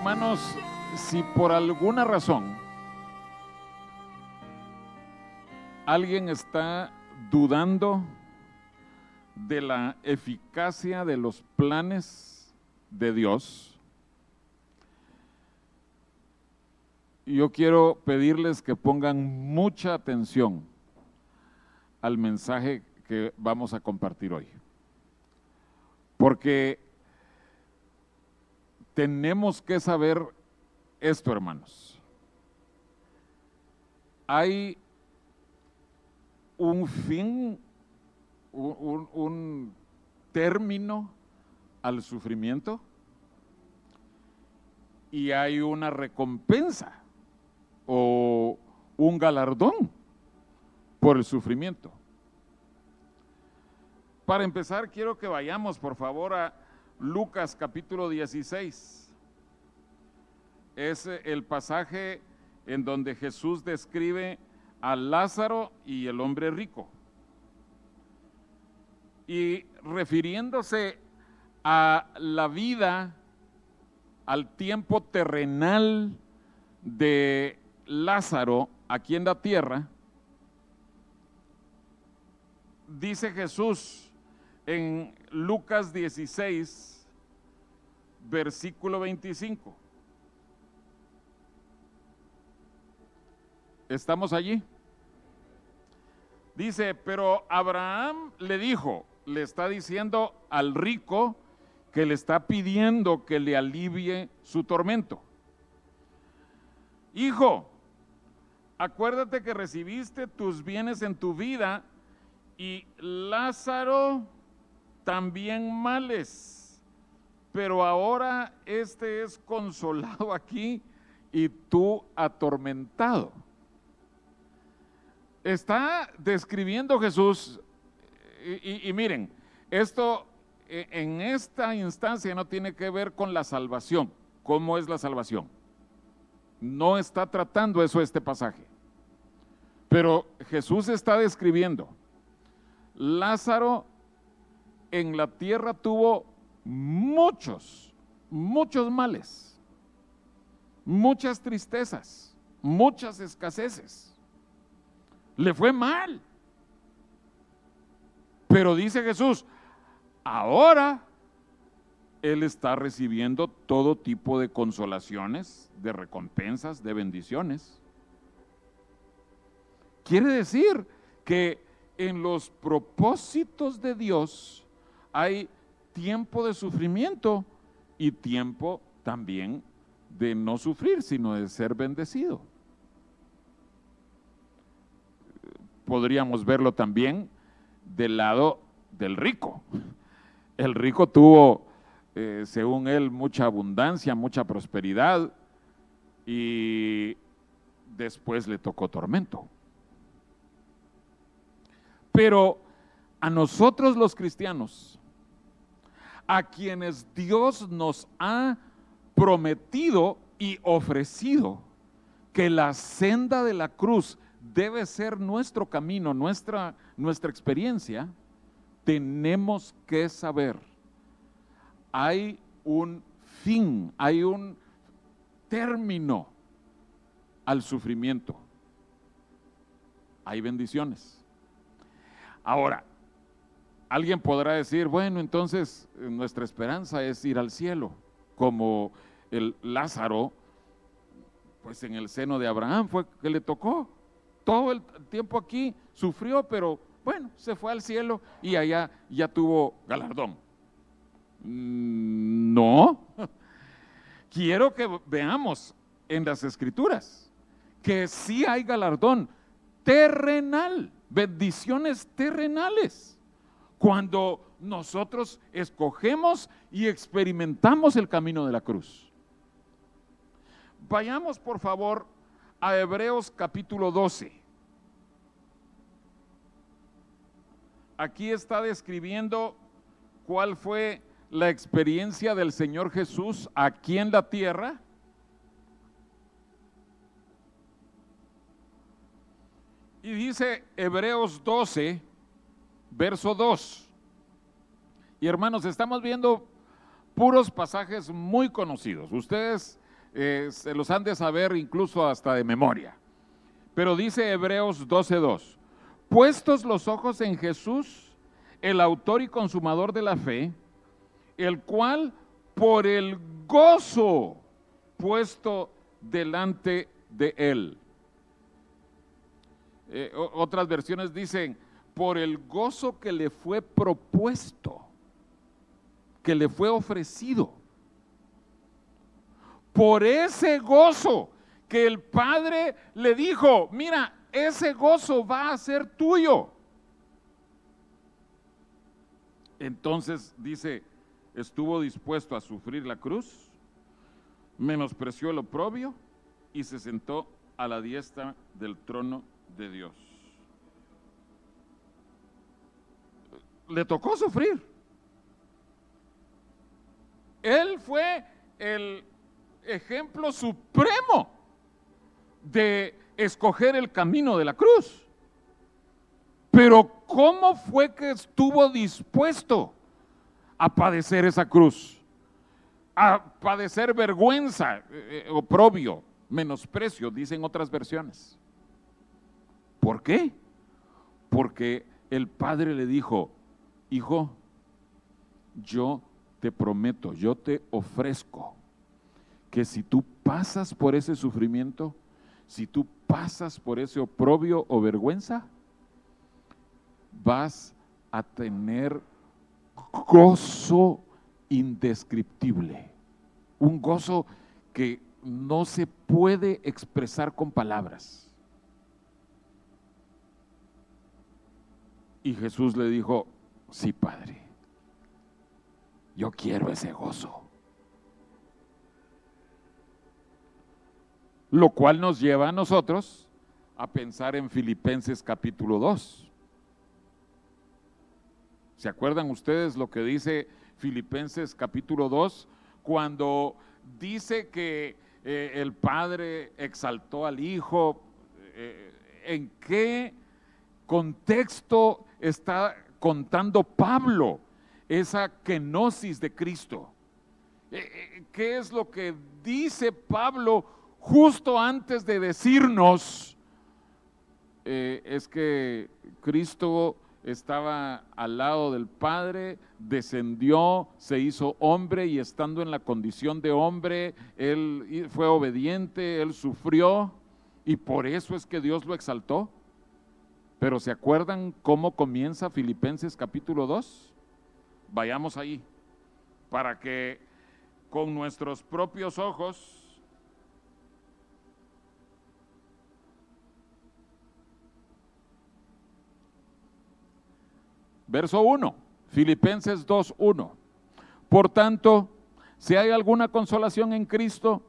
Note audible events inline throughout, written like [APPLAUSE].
hermanos, si por alguna razón alguien está dudando de la eficacia de los planes de Dios, yo quiero pedirles que pongan mucha atención al mensaje que vamos a compartir hoy. Porque tenemos que saber esto, hermanos. Hay un fin, un, término al sufrimiento y hay una recompensa o un galardón por el sufrimiento. Para empezar, quiero que vayamos, por favor, a Lucas capítulo 16. Es el pasaje en donde Jesús describe a Lázaro y el hombre rico. Y refiriéndose a la vida, al tiempo terrenal de Lázaro aquí en la tierra, dice Jesús en Lucas 16, versículo 25. ¿Estamos allí? Dice, pero Abraham le dijo, le está diciendo al rico que le está pidiendo que le alivie su tormento. Hijo, acuérdate que recibiste tus bienes en tu vida y Lázaro también males, pero ahora este es consolado [LAUGHS] aquí y tú atormentado. Está describiendo Jesús, y, miren, esto e, en esta instancia no tiene que ver con la salvación. ¿Cómo es la salvación? No está tratando eso este pasaje. Pero Jesús está describiendo, Lázaro en la tierra tuvo muchos, muchos males, muchas tristezas, muchas escaseces. Le fue mal. Pero dice Jesús, ahora él está recibiendo todo tipo de consolaciones, de recompensas, de bendiciones. Quiere decir que en los propósitos de Dios hay tiempo de sufrimiento y tiempo también de no sufrir, sino de ser bendecido. Podríamos verlo también del lado del rico. El rico tuvo, eh, según él, mucha abundancia, mucha prosperidad y después le tocó tormento. Pero a nosotros los cristianos, a quienes Dios nos ha prometido y ofrecido que la senda de la cruz debe ser nuestro camino, nuestra, nuestra experiencia, tenemos que saber, hay un fin, hay un término al sufrimiento. Hay bendiciones. Ahora, alguien podrá decir, bueno, entonces eh, nuestra esperanza es ir al cielo, como el Lázaro, pues en el seno de Abraham fue que le tocó. Todo el tiempo aquí sufrió, pero bueno, se fue al cielo y allá ya tuvo galardón. Mm, no, [LAUGHS] quiero que veamos en las escrituras que sí hay galardón terrenal bendiciones terrenales. Cuando nosotros escogemos y experimentamos el camino de la cruz. Vayamos por favor a Hebreos capítulo 12. Aquí está describiendo cuál fue la experiencia del Señor Jesús aquí en la tierra Y dice Hebreos 12, verso 2. Y hermanos, estamos viendo puros pasajes muy conocidos. Ustedes eh, se los han de saber incluso hasta de memoria. Pero dice Hebreos 12:2, puestos los ojos en Jesús, el autor y consumador de la fe, el cual por el gozo puesto delante de él. Eh, otras versiones dicen, por el gozo que le fue propuesto, que le fue ofrecido. Por ese gozo que el Padre le dijo, mira, ese gozo va a ser tuyo. Entonces dice, estuvo dispuesto a sufrir la cruz, menospreció el oprobio y se sentó a la diestra del trono de Dios. Le tocó sufrir. Él fue el ejemplo supremo de escoger el camino de la cruz. Pero ¿cómo fue que estuvo dispuesto a padecer esa cruz? A padecer vergüenza, eh, oprobio, menosprecio, dicen otras versiones. ¿Por qué? Porque el padre le dijo, hijo, yo te prometo, yo te ofrezco que si tú pasas por ese sufrimiento, si tú pasas por ese oprobio o vergüenza, vas a tener gozo indescriptible, un gozo que no se puede expresar con palabras. Y Jesús le dijo, sí, Padre, yo quiero ese gozo. Lo cual nos lleva a nosotros a pensar en Filipenses capítulo 2. ¿Se acuerdan ustedes lo que dice Filipenses capítulo 2 cuando dice que eh, el Padre exaltó al Hijo? Eh, ¿En qué contexto está contando Pablo esa kenosis de Cristo? Eh, ¿Qué es lo que dice Pablo justo antes de decirnos? es que Cristo estaba al lado del Padre, descendió, se hizo hombre y estando en la condición de hombre, él fue obediente, él sufrió y por eso es que Dios lo exaltó. Pero ¿se acuerdan cómo comienza Filipenses capítulo 2? Vayamos ahí, para que con nuestros propios ojos Verso 1, Filipenses 2, 1. Por tanto, si hay alguna consolación en Cristo,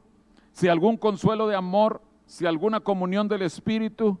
si algún consuelo de amor, si alguna comunión del Espíritu,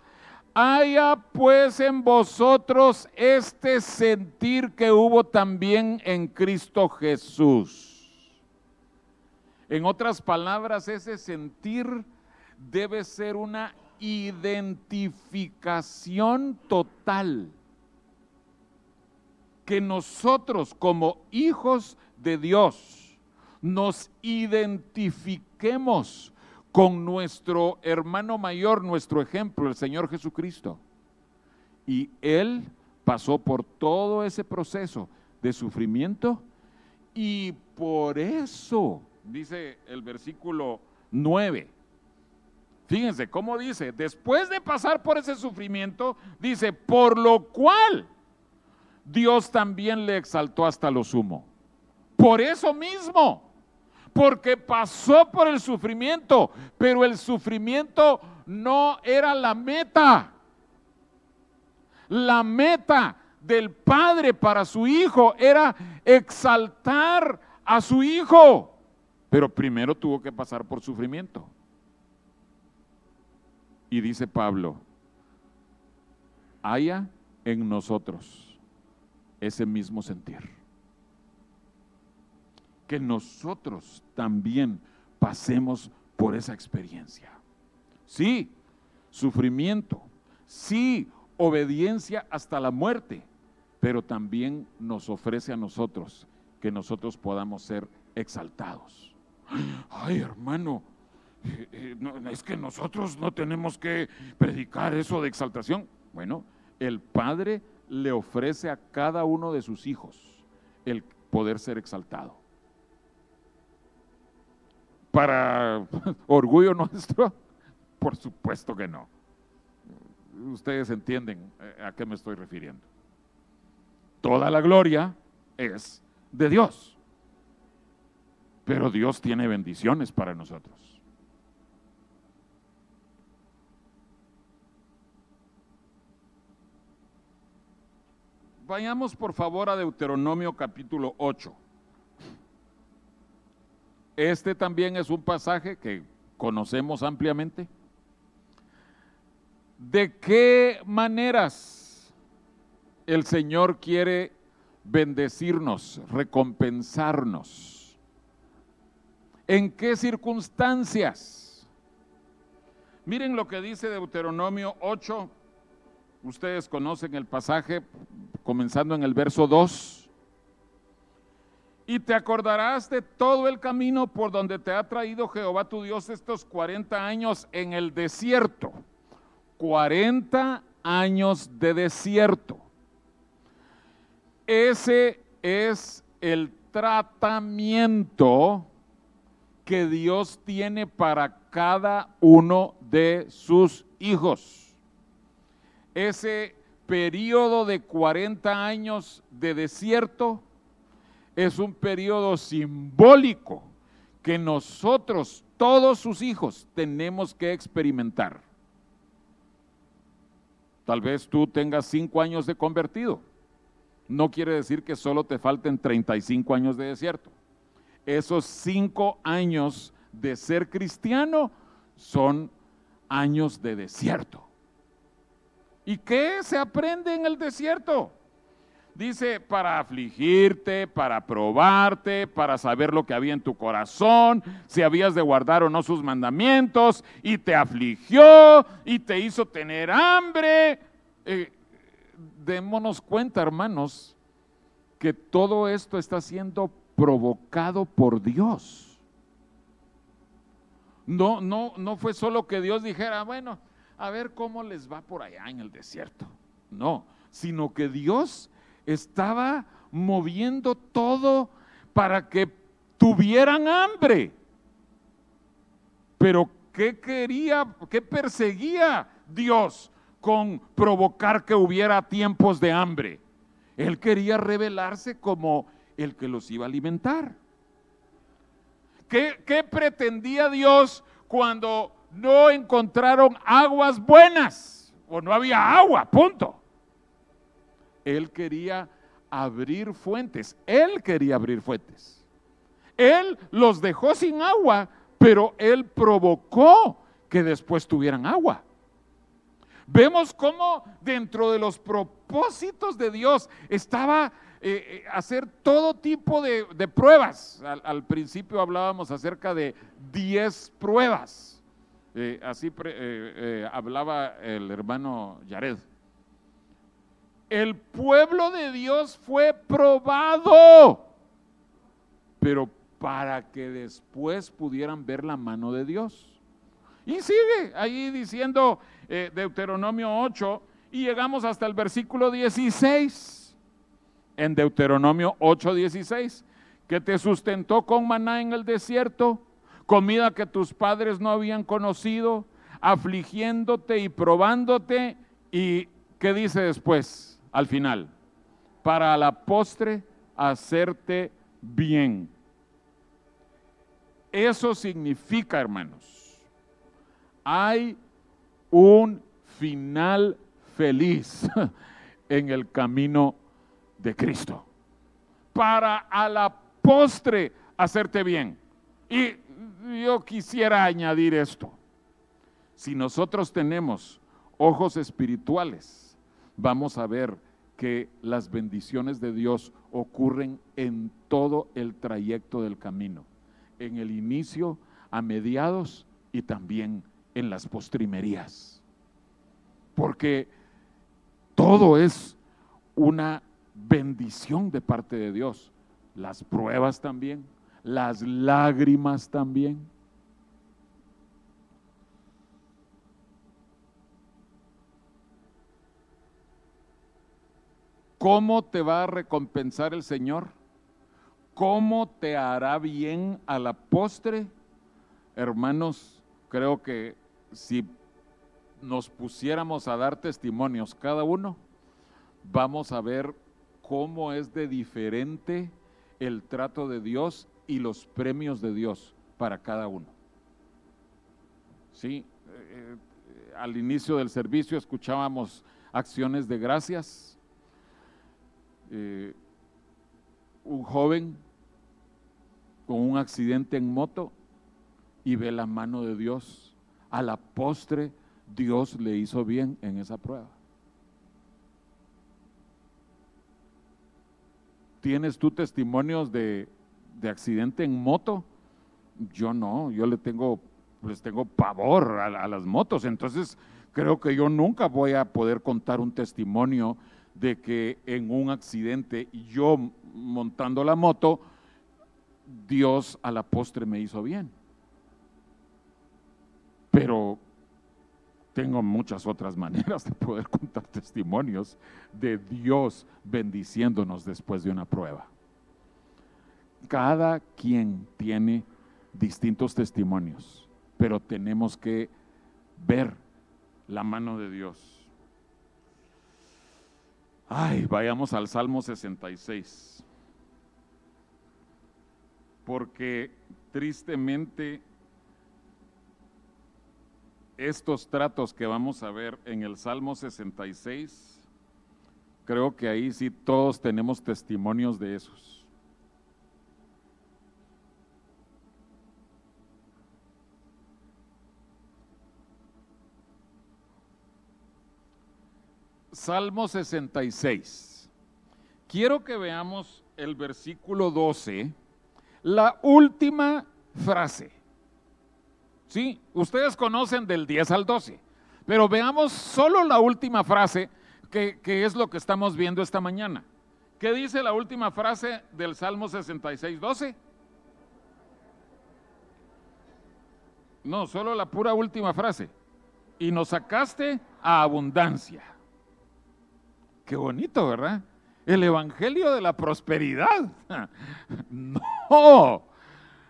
Haya pues en vosotros este sentir que hubo también en Cristo Jesús. En otras palabras, ese sentir debe ser una identificación total. Que nosotros como hijos de Dios nos identifiquemos con nuestro hermano mayor, nuestro ejemplo, el Señor Jesucristo. Y Él pasó por todo ese proceso de sufrimiento y por eso, dice el versículo 9, Fíjense cómo dice, después de pasar por ese sufrimiento, dice, por lo cual Dios también le exaltó hasta lo sumo. Por eso mismo, porque pasó por el sufrimiento, pero el sufrimiento no era la meta. La meta del padre para su hijo era exaltar a su hijo, pero primero tuvo que pasar por sufrimiento. Y dice Pablo, haya en nosotros ese mismo sentir. Que nosotros también pasemos por esa experiencia. Sí, sufrimiento. Sí, obediencia hasta la muerte. Pero también nos ofrece a nosotros que nosotros podamos ser exaltados. Ay, hermano, eh, eh, es que nosotros no tenemos que predicar eso de exaltación. Bueno, el Padre le ofrece a cada uno de sus hijos el poder ser exaltado. ¿Para [LAUGHS] orgullo nuestro? [LAUGHS] Por supuesto que no. Ustedes entienden eh, a qué me estoy refiriendo. Toda la gloria es de Dios. Pero Dios tiene bendiciones para nosotros. Vayamos por favor a Deuteronomio capítulo 8. Este también es un pasaje que conocemos ampliamente. ¿De qué maneras el Señor quiere bendecirnos, recompensarnos? ¿En qué circunstancias? Miren lo que dice Deuteronomio 8. Ustedes conocen el pasaje, comenzando en el verso 2. Y te acordarás de todo el camino por donde te ha traído Jehová tu Dios estos 40 años en el desierto. 40 años de desierto. Ese es el tratamiento que Dios tiene para cada uno de sus hijos. Ese periodo de 40 años de desierto es un periodo simbólico que nosotros, todos sus hijos, tenemos que experimentar. Tal vez tú tengas cinco años de convertido. No quiere decir que solo te falten 35 años de desierto. Esos cinco años de ser cristiano son años de desierto. ¿Y qué se aprende en el desierto? Dice, para afligirte, para probarte, para saber lo que había en tu corazón, si habías de guardar o no sus mandamientos, y te afligió y te hizo tener hambre. Eh, démonos cuenta, hermanos, que todo esto está siendo provocado por Dios. No, no, no fue solo que Dios dijera, bueno, a ver cómo les va por allá en el desierto. No, sino que Dios estaba moviendo todo para que tuvieran hambre. Pero ¿qué quería, qué perseguía Dios con provocar que hubiera tiempos de hambre? Él quería revelarse como el que los iba a alimentar. ¿Qué, pretendía Dios cuando no encontraron aguas buenas o no había agua, punto. Él quería abrir fuentes, él quería abrir fuentes. Él los dejó sin agua, pero él provocó que después tuvieran agua. Vemos cómo dentro de los propósitos de Dios estaba eh, eh, hacer todo tipo de, pruebas. Al, principio hablábamos acerca de 10 pruebas. Eh, así hablaba el hermano Yared. El pueblo de Dios fue probado, pero para que después pudieran ver la mano de Dios. Y sigue ahí diciendo Deuteronomio 8 y llegamos hasta el versículo 16. En Deuteronomio 8, 16, que te sustentó con maná en el desierto comida que tus padres no habían conocido, afligiéndote y probándote. ¿Y qué dice después, al final? Para la postre hacerte bien. Eso significa, hermanos, hay un final feliz [LAUGHS] en el camino de Cristo. Para a la postre hacerte bien. Y yo quisiera añadir esto. Si nosotros tenemos ojos espirituales, vamos a ver que las bendiciones de Dios ocurren en todo el trayecto del camino, en el inicio, a mediados y también en las postrimerías. Porque todo es una bendición de parte de Dios. Las pruebas también, las lágrimas también. ¿Cómo te va a recompensar el Señor? ¿Cómo te hará bien a la postre? Hermanos, creo que si nos pusiéramos a dar testimonios cada uno, vamos a ver cómo es de diferente el trato de Dios y los premios de Dios para cada uno. Sí, eh, eh, al inicio del servicio escuchábamos acciones de gracias. Eh, un joven con un accidente en moto y ve la mano de Dios. A la postre, Dios le hizo bien en esa prueba. ¿Tienes tú testimonios de, accidente en moto? Yo no, yo le tengo, les tengo pavor a las motos. Entonces, creo que yo nunca voy a poder contar un testimonio de que en un accidente yo montando la moto, Dios a la postre me hizo bien. Pero tengo muchas otras maneras de poder [LAUGHS] contar testimonios de Dios bendiciéndonos después de una prueba. Cada quien tiene distintos testimonios, pero tenemos que ver la mano de Dios. Ay, vayamos al Salmo 66. Porque tristemente estos tratos que vamos a ver en el Salmo 66, creo que ahí sí todos tenemos testimonios de esos. Salmo 66. Quiero que veamos el versículo 12, la última frase. Sí, ustedes conocen del 10 al 12, pero veamos solo la última frase, que, es lo que estamos viendo esta mañana. ¿Qué dice la última frase del Salmo 66, 12? No, solo la pura última frase. Y nos sacaste a abundancia. Qué bonito, ¿verdad? El Evangelio de la prosperidad. [LAUGHS] No,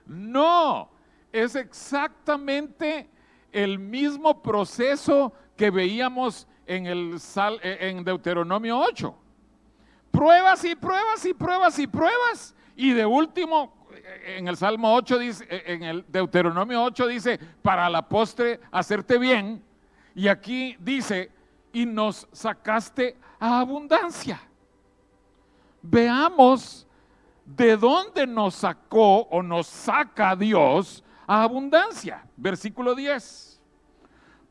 no es exactamente el mismo proceso que veíamos en, el, en Deuteronomio 8. Pruebas y pruebas y pruebas y pruebas. Y de último, en el Salmo 8 dice, en el Deuteronomio 8 dice, para la postre hacerte bien. Y aquí dice, y nos sacaste a abundancia. Veamos de dónde nos sacó o nos saca Dios abundancia. Versículo 10.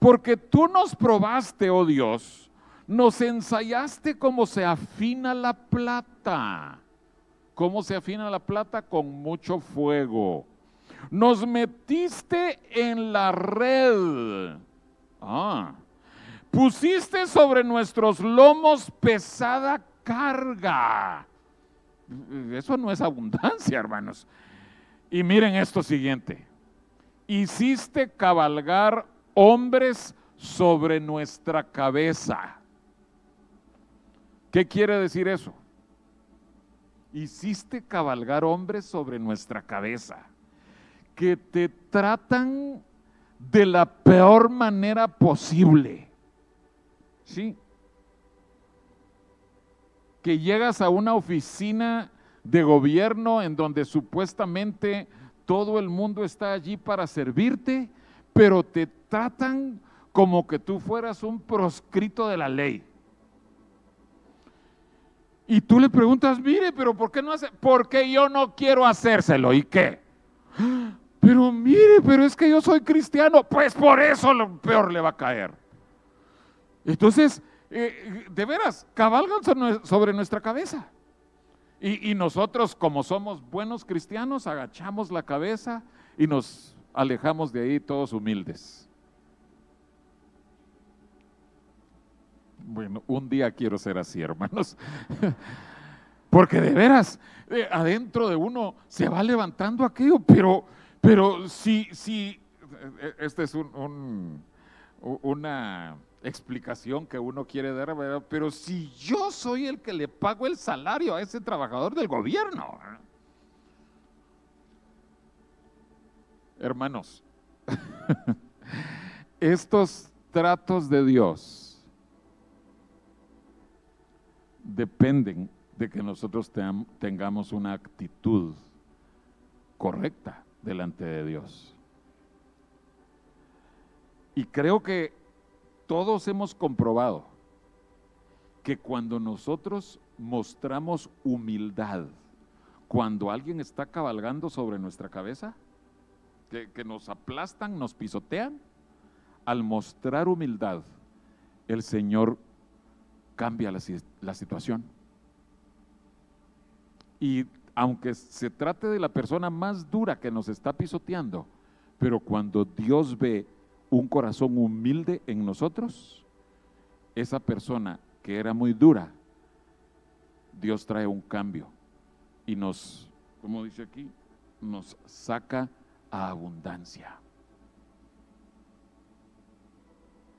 Porque tú nos probaste, oh Dios, nos ensayaste como se afina la plata. ¿Cómo se afina la plata? Con mucho fuego. Nos metiste en la red. Ah. Pusiste sobre nuestros lomos pesada carga. Eso no es abundancia, hermanos. Y miren esto siguiente hiciste cabalgar hombres sobre nuestra cabeza. ¿Qué quiere decir eso? Hiciste cabalgar hombres sobre nuestra cabeza, que te tratan de la peor manera posible. ¿Sí? Que llegas a una oficina de gobierno en donde supuestamente todo el mundo está allí para servirte, pero te tratan como que tú fueras un proscrito de la ley. Y tú le preguntas, mire, pero ¿por qué no hace? Porque yo no quiero hacérselo. ¿Y qué? Pero mire, pero es que yo soy cristiano, pues por eso lo peor le va a caer. Entonces, eh, de veras, cabalgan sobre nuestra cabeza. Y, nosotros, como somos buenos cristianos, agachamos la cabeza y nos alejamos de ahí todos humildes. Bueno, un día quiero ser así, hermanos. [LAUGHS] Porque de veras, eh, adentro de uno se va levantando aquello, pero, pero si, si, eh, esta es un, una explicación que uno quiere dar, pero si yo soy el que le pago el salario a ese trabajador del gobierno, hermanos, [LAUGHS] estos tratos de Dios dependen de que nosotros tengamos una actitud correcta delante de Dios. Y creo que todos hemos comprobado que cuando nosotros mostramos humildad, cuando alguien está cabalgando sobre nuestra cabeza, que, nos aplastan, nos pisotean, al mostrar humildad, el Señor cambia la situación. Y aunque se trate de la persona más dura que nos está pisoteando, pero cuando Dios ve un corazón humilde en nosotros, esa persona que era muy dura, Dios trae un cambio y nos, como dice aquí, nos saca a abundancia.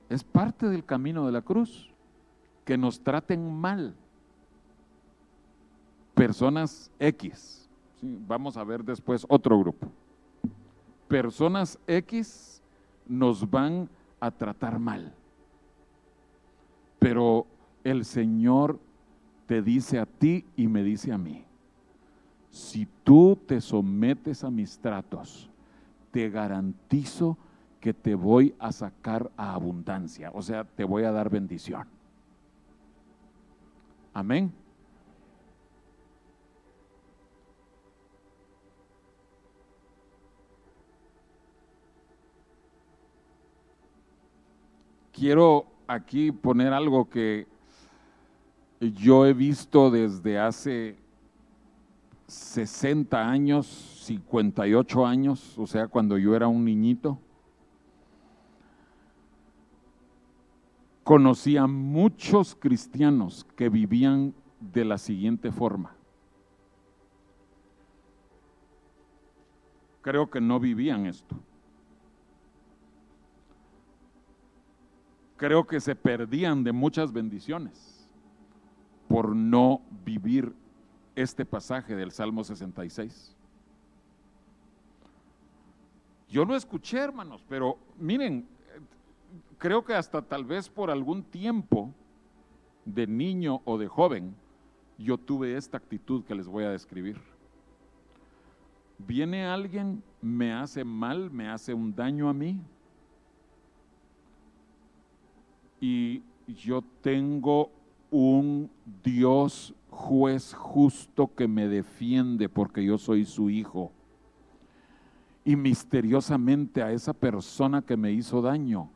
Es parte del camino de la cruz que nos traten mal personas X. Vamos a ver después otro grupo. Personas X nos van a tratar mal. Pero el Señor te dice a ti y me dice a mí, si tú te sometes a mis tratos, te garantizo que te voy a sacar a abundancia, o sea, te voy a dar bendición. Amén. Quiero aquí poner algo que yo he visto desde hace 60 años, 58 años, o sea, cuando yo era un niñito. Conocí a muchos cristianos que vivían de la siguiente forma. Creo que no vivían esto. Creo que se perdían de muchas bendiciones por no vivir este pasaje del Salmo 66. Yo lo escuché, hermanos, pero miren, creo que hasta tal vez por algún tiempo de niño o de joven, yo tuve esta actitud que les voy a describir. Viene alguien, me hace mal, me hace un daño a mí, y yo tengo un Dios juez justo que me defiende porque yo soy su hijo. Y misteriosamente a esa persona que me hizo daño,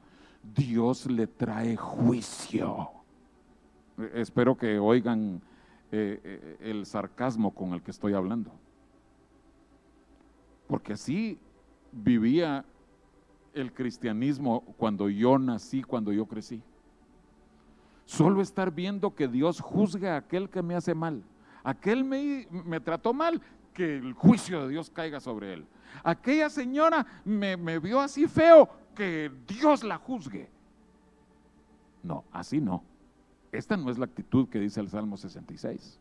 Dios le trae juicio. Espero que oigan eh, eh, el sarcasmo con el que estoy hablando. Porque así vivía el cristianismo cuando yo nací, cuando yo crecí. Solo estar viendo que Dios juzgue a aquel que me hace mal. Aquel me, me trató mal, que el juicio de Dios caiga sobre él. Aquella señora me, me vio así feo, que Dios la juzgue. No, así no. Esta no es la actitud que dice el Salmo 66.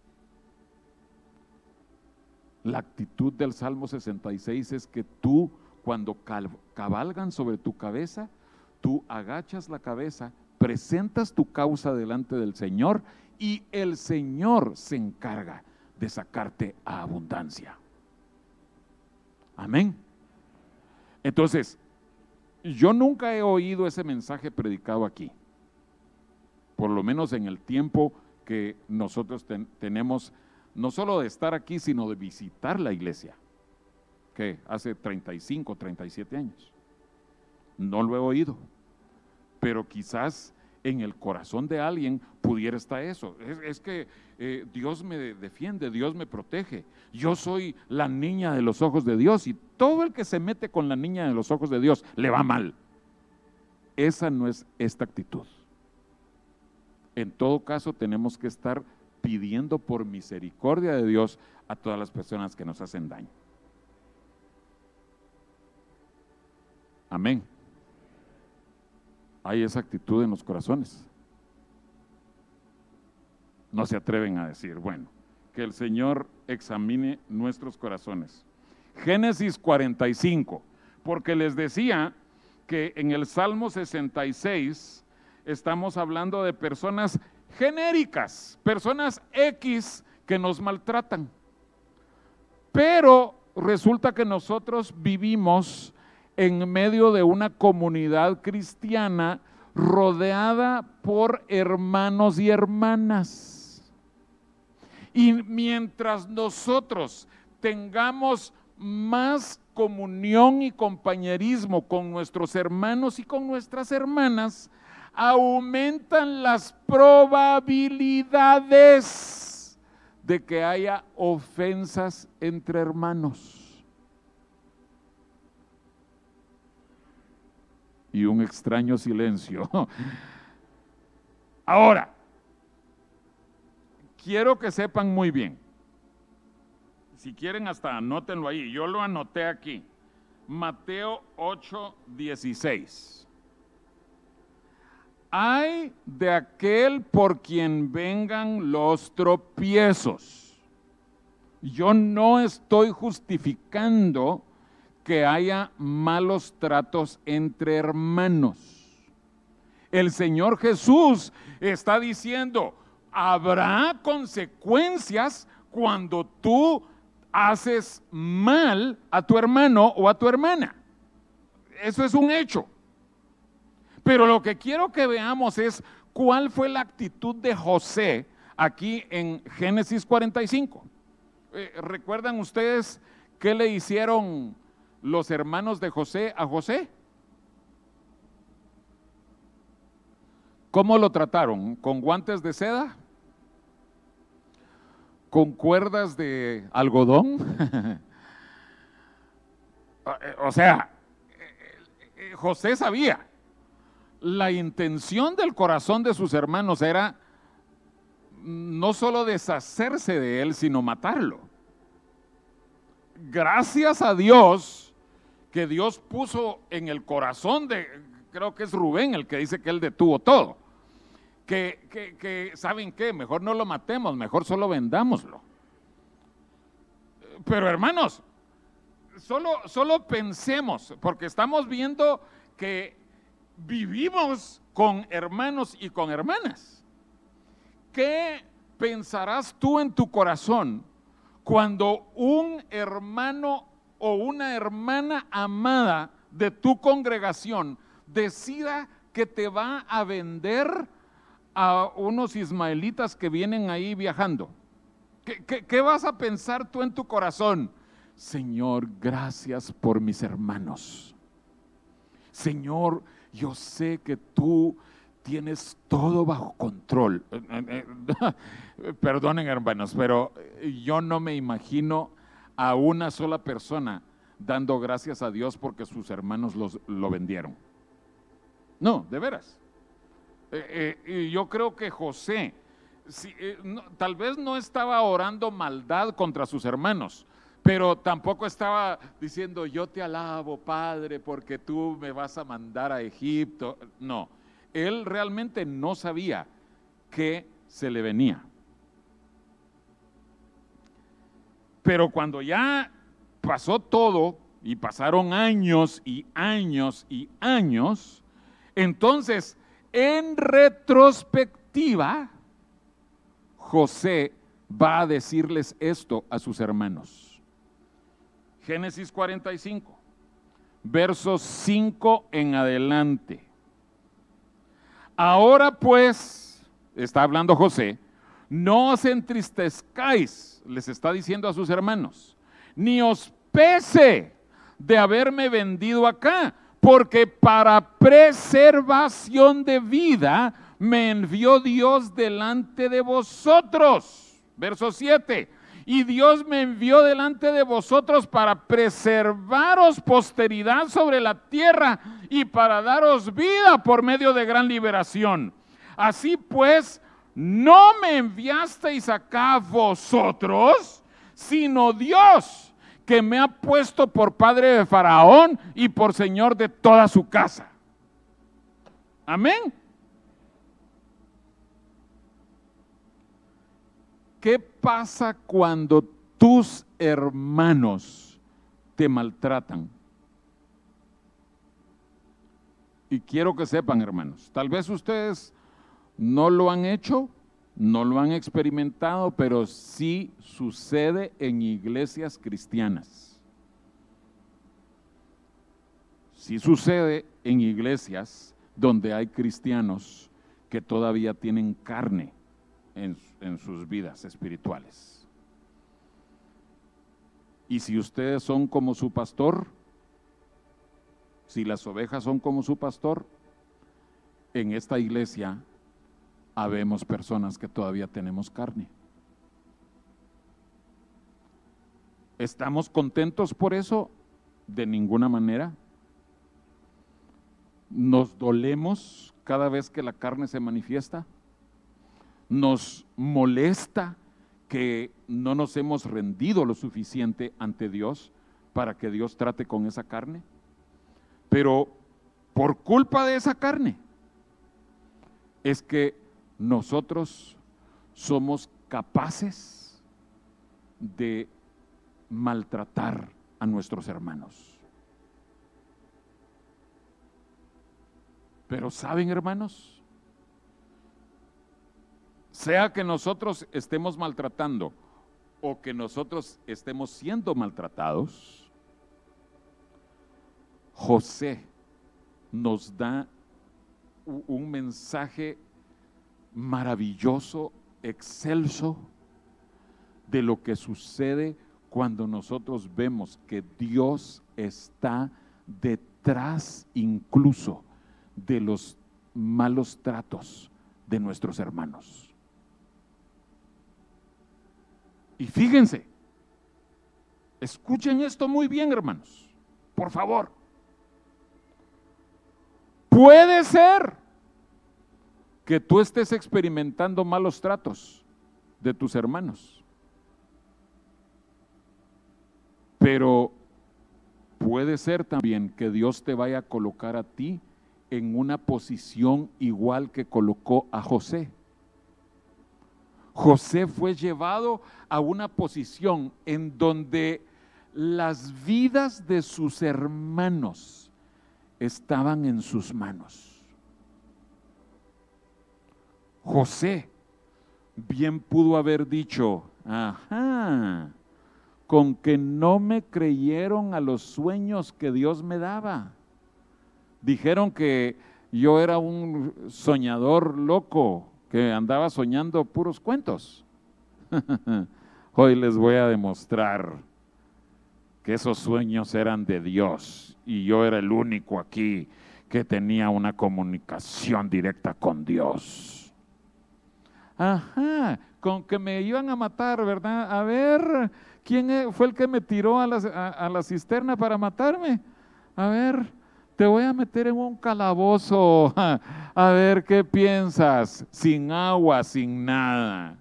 La actitud del Salmo 66 es que tú, cuando cabalgan sobre tu cabeza, tú agachas la cabeza presentas tu causa delante del Señor y el Señor se encarga de sacarte a abundancia. Amén. Entonces, yo nunca he oído ese mensaje predicado aquí, por lo menos en el tiempo que nosotros tenemos, no solo de estar aquí, sino de visitar la iglesia. que hace 35, 37 años. No lo he oído, pero quizás en el corazón de alguien pudiera estar eso. Es, que eh, Dios me defiende, Dios me protege. Yo soy la niña de los ojos de Dios y todo el que se mete con la niña de los ojos de Dios le va mal. Esa no es esta actitud. En todo caso, tenemos que estar pidiendo por misericordia de Dios a todas las personas que nos hacen daño. Amén hay esa actitud en los corazones. No se atreven a decir, bueno, que el Señor examine nuestros corazones. Génesis 45, porque les decía que en el Salmo 66 estamos hablando de personas genéricas, personas X que nos maltratan. Pero resulta que nosotros vivimos en medio de una comunidad cristiana rodeada por hermanos y hermanas. Y mientras nosotros tengamos más comunión y compañerismo con nuestros hermanos y con nuestras hermanas, aumentan las probabilidades de que haya ofensas entre hermanos. Y un extraño silencio. [LAUGHS] Ahora, quiero que sepan muy bien, si quieren hasta anótenlo ahí, yo lo anoté aquí, Mateo 8, 16. Hay de aquel por quien vengan los tropiezos. Yo no estoy justificando que haya malos tratos entre hermanos. El Señor Jesús está diciendo, habrá consecuencias cuando tú haces mal a tu hermano o a tu hermana. Eso es un hecho. Pero lo que quiero que veamos es cuál fue la actitud de José aquí en Génesis 45. Eh, ¿Recuerdan ustedes qué le hicieron los hermanos de José a José? ¿Cómo lo trataron? ¿Con guantes de seda? ¿Con cuerdas de algodón? [LAUGHS] o sea, José sabía, la intención del corazón de sus hermanos era no solo deshacerse de él, sino matarlo. Gracias a Dios, que Dios puso en el corazón de, creo que es Rubén el que dice que él detuvo todo. Que, que, ¿saben qué? Mejor no lo matemos, mejor solo vendámoslo. Pero hermanos, solo, solo pensemos, porque estamos viendo que vivimos con hermanos y con hermanas. ¿Qué pensarás tú en tu corazón cuando un hermano o una hermana amada de tu congregación decida que te va a vender a unos ismaelitas que vienen ahí viajando. ¿Qué, vas a pensar tú en tu corazón? Señor, gracias por mis hermanos. Señor, yo sé que tú tienes todo bajo control. [LAUGHS] Perdonen hermanos, pero yo no me imagino a una sola persona dando gracias a Dios porque sus hermanos los, lo vendieron. No, de veras. Eh, eh, yo creo que José, eh, tal vez no estaba orando maldad contra sus hermanos, pero tampoco estaba diciendo, yo te alabo, Padre, porque tú me vas a mandar a Egipto. No, él realmente no sabía que se le venía. Pero cuando ya pasó todo y pasaron años y años y años, entonces en retrospectiva, José va a decirles esto a sus hermanos. Génesis 45, versos 5 en adelante. Ahora pues, está hablando José, no os entristezcáis les está diciendo a sus hermanos, ni os pese de haberme vendido acá, porque para preservación de vida me envió Dios delante de vosotros. Verso 7. Y Dios me envió delante de vosotros para preservaros posteridad sobre la tierra y para daros vida por medio de gran liberación. Así pues, no me enviasteis acá vosotros, sino Dios, que me ha puesto por padre de Faraón y por señor de toda su casa. Amén. ¿Qué pasa cuando tus hermanos te maltratan? Y quiero que sepan, hermanos, tal vez ustedes no lo han hecho, no lo han experimentado, pero sí sucede en iglesias cristianas. Sí sucede en iglesias donde hay cristianos que todavía tienen carne en, en sus vidas espirituales. Y si ustedes son como su pastor, si las ovejas son como su pastor, en esta iglesia habemos personas que todavía tenemos carne. ¿Estamos contentos por eso? De ninguna manera. ¿Nos dolemos cada vez que la carne se manifiesta? ¿Nos molesta que no nos hemos rendido lo suficiente ante Dios para que Dios trate con esa carne? Pero por culpa de esa carne es que nosotros somos capaces de maltratar a nuestros hermanos. Pero saben, hermanos, sea que nosotros estemos maltratando o que nosotros estemos siendo maltratados, José nos da un mensaje maravilloso, excelso de lo que sucede cuando nosotros vemos que Dios está detrás incluso de los malos tratos de nuestros hermanos. Y fíjense, escuchen esto muy bien, hermanos, por favor. Puede ser que tú estés experimentando malos tratos de tus hermanos. Pero puede ser también que Dios te vaya a colocar a ti en una posición igual que colocó a José. José fue llevado a una posición en donde las vidas de sus hermanos estaban en sus manos. José bien pudo haber dicho, ajá, con que no me creyeron a los sueños que Dios me daba. Dijeron que yo era un soñador loco, que andaba soñando puros cuentos. [LAUGHS] Hoy les voy a demostrar que esos sueños eran de Dios y yo era el único aquí que tenía una comunicación directa con Dios. Ajá, con que me iban a matar, ¿verdad? A ver, ¿quién e-, fue el que me tiró a la, cisterna para matarme? A ver, te voy a meter en un calabozo. [LAUGHS] A ver qué piensas, sin agua, sin nada.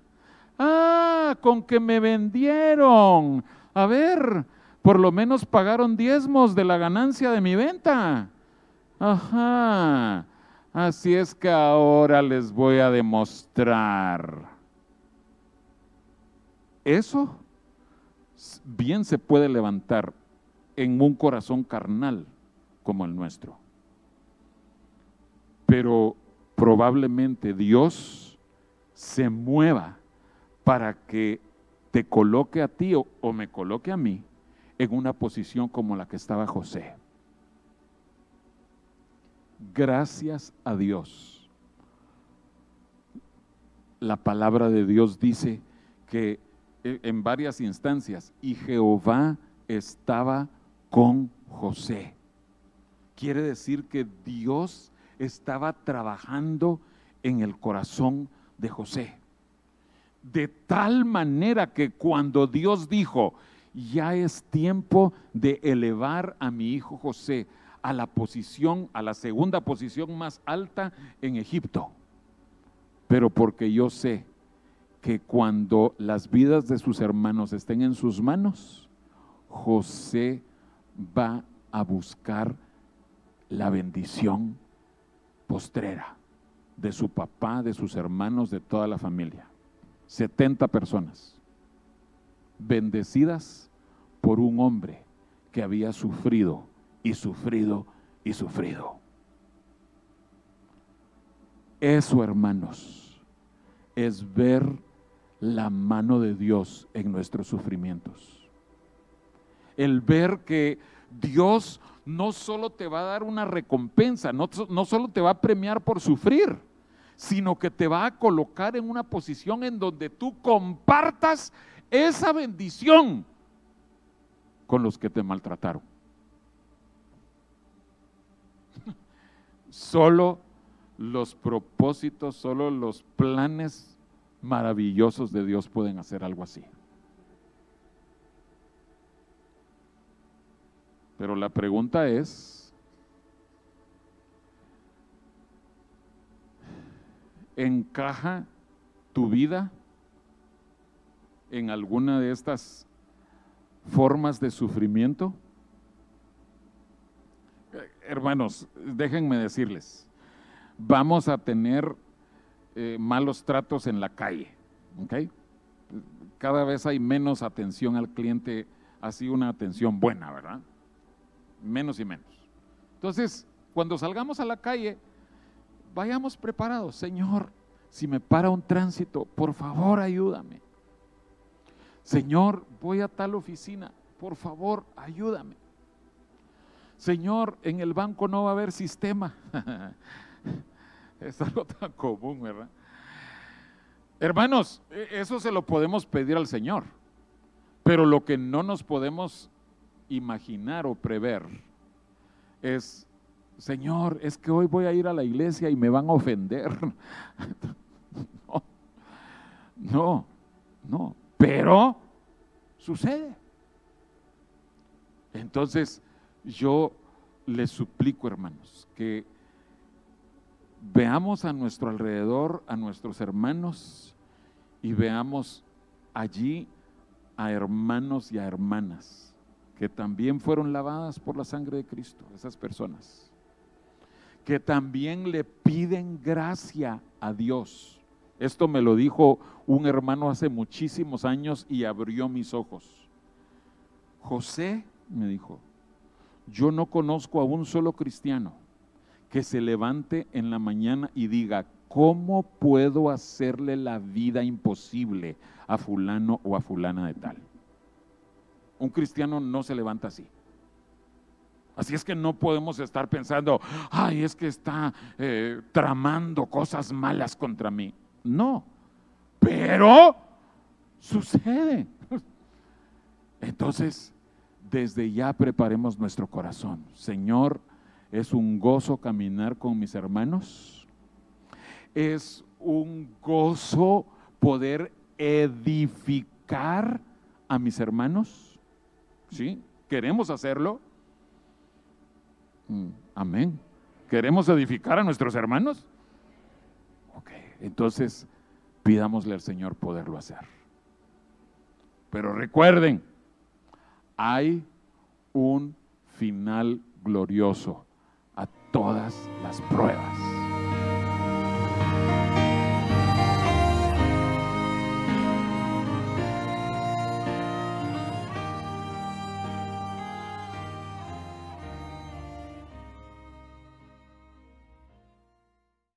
Ah, con que me vendieron. A ver, por lo menos pagaron diezmos de la ganancia de mi venta. Ajá. Así es que ahora les voy a demostrar. Eso bien se puede levantar en un corazón carnal como el nuestro. Pero probablemente Dios se mueva para que te coloque a ti o, me coloque a mí en una posición como la que estaba José gracias a Dios. La palabra de Dios dice que e, en varias instancias, y Jehová estaba con José. Quiere decir que Dios estaba trabajando en el corazón de José. De tal manera que cuando Dios dijo, ya es tiempo de elevar a mi hijo José a la posición, a la segunda posición más alta en Egipto. Pero porque yo sé que cuando las vidas de sus hermanos estén en sus manos, José va a buscar la bendición postrera de su papá, de sus hermanos, de toda la familia. 70 personas bendecidas por un hombre que había sufrido y sufrido y sufrido. Eso, hermanos, es ver la mano de Dios en nuestros sufrimientos. El ver que Dios no solo te va a dar una recompensa, no, no solo te va a premiar por sufrir, sino que te va a colocar en una posición en donde tú compartas esa bendición con los que te maltrataron. Solo los propósitos, solo los planes maravillosos de Dios pueden hacer algo así. Pero la pregunta es, ¿encaja tu vida en alguna de estas formas de sufrimiento? Hermanos, déjenme decirles, vamos a tener eh, malos tratos en la calle, ¿ok? Cada vez hay menos atención al cliente, así una atención buena, ¿verdad? Menos y menos. Entonces, cuando salgamos a la calle, vayamos preparados. Señor, si me para un tránsito, por favor ayúdame. Señor, voy a tal oficina, por favor, ayúdame. Señor, en el banco no va a haber sistema. [LAUGHS] es algo tan común, ¿verdad? Hermanos, e, eso se lo podemos pedir al Señor, pero lo que no nos podemos imaginar o prever es, Señor, es que hoy voy a ir a la iglesia y me van a ofender. [LAUGHS] no, no, no. Pero sucede. Entonces, yo les suplico, hermanos, que veamos a nuestro alrededor, a nuestros hermanos, y veamos allí a hermanos y a hermanas que también fueron lavadas por la sangre de Cristo, esas personas, que también le piden gracia a Dios esto me lo dijo un hermano hace muchísimos años y abrió mis ojos. José me dijo, yo no conozco a un solo cristiano que se levante en la mañana y diga, ¿cómo puedo hacerle la vida imposible a fulano o a fulana de tal? Un cristiano no se levanta así. Así es que no podemos estar pensando, ay, es que está eh, tramando cosas malas contra mí. No, pero sucede. [LAUGHS] Entonces, desde ya preparemos nuestro corazón. Señor, es un gozo caminar con mis hermanos. Es un gozo poder edificar a mis hermanos. ¿Sí? ¿Queremos hacerlo? Mm, amén. ¿Queremos edificar a nuestros hermanos? entonces pidámosle al Señor poderlo hacer. Pero recuerden, hay un final glorioso a todas las pruebas.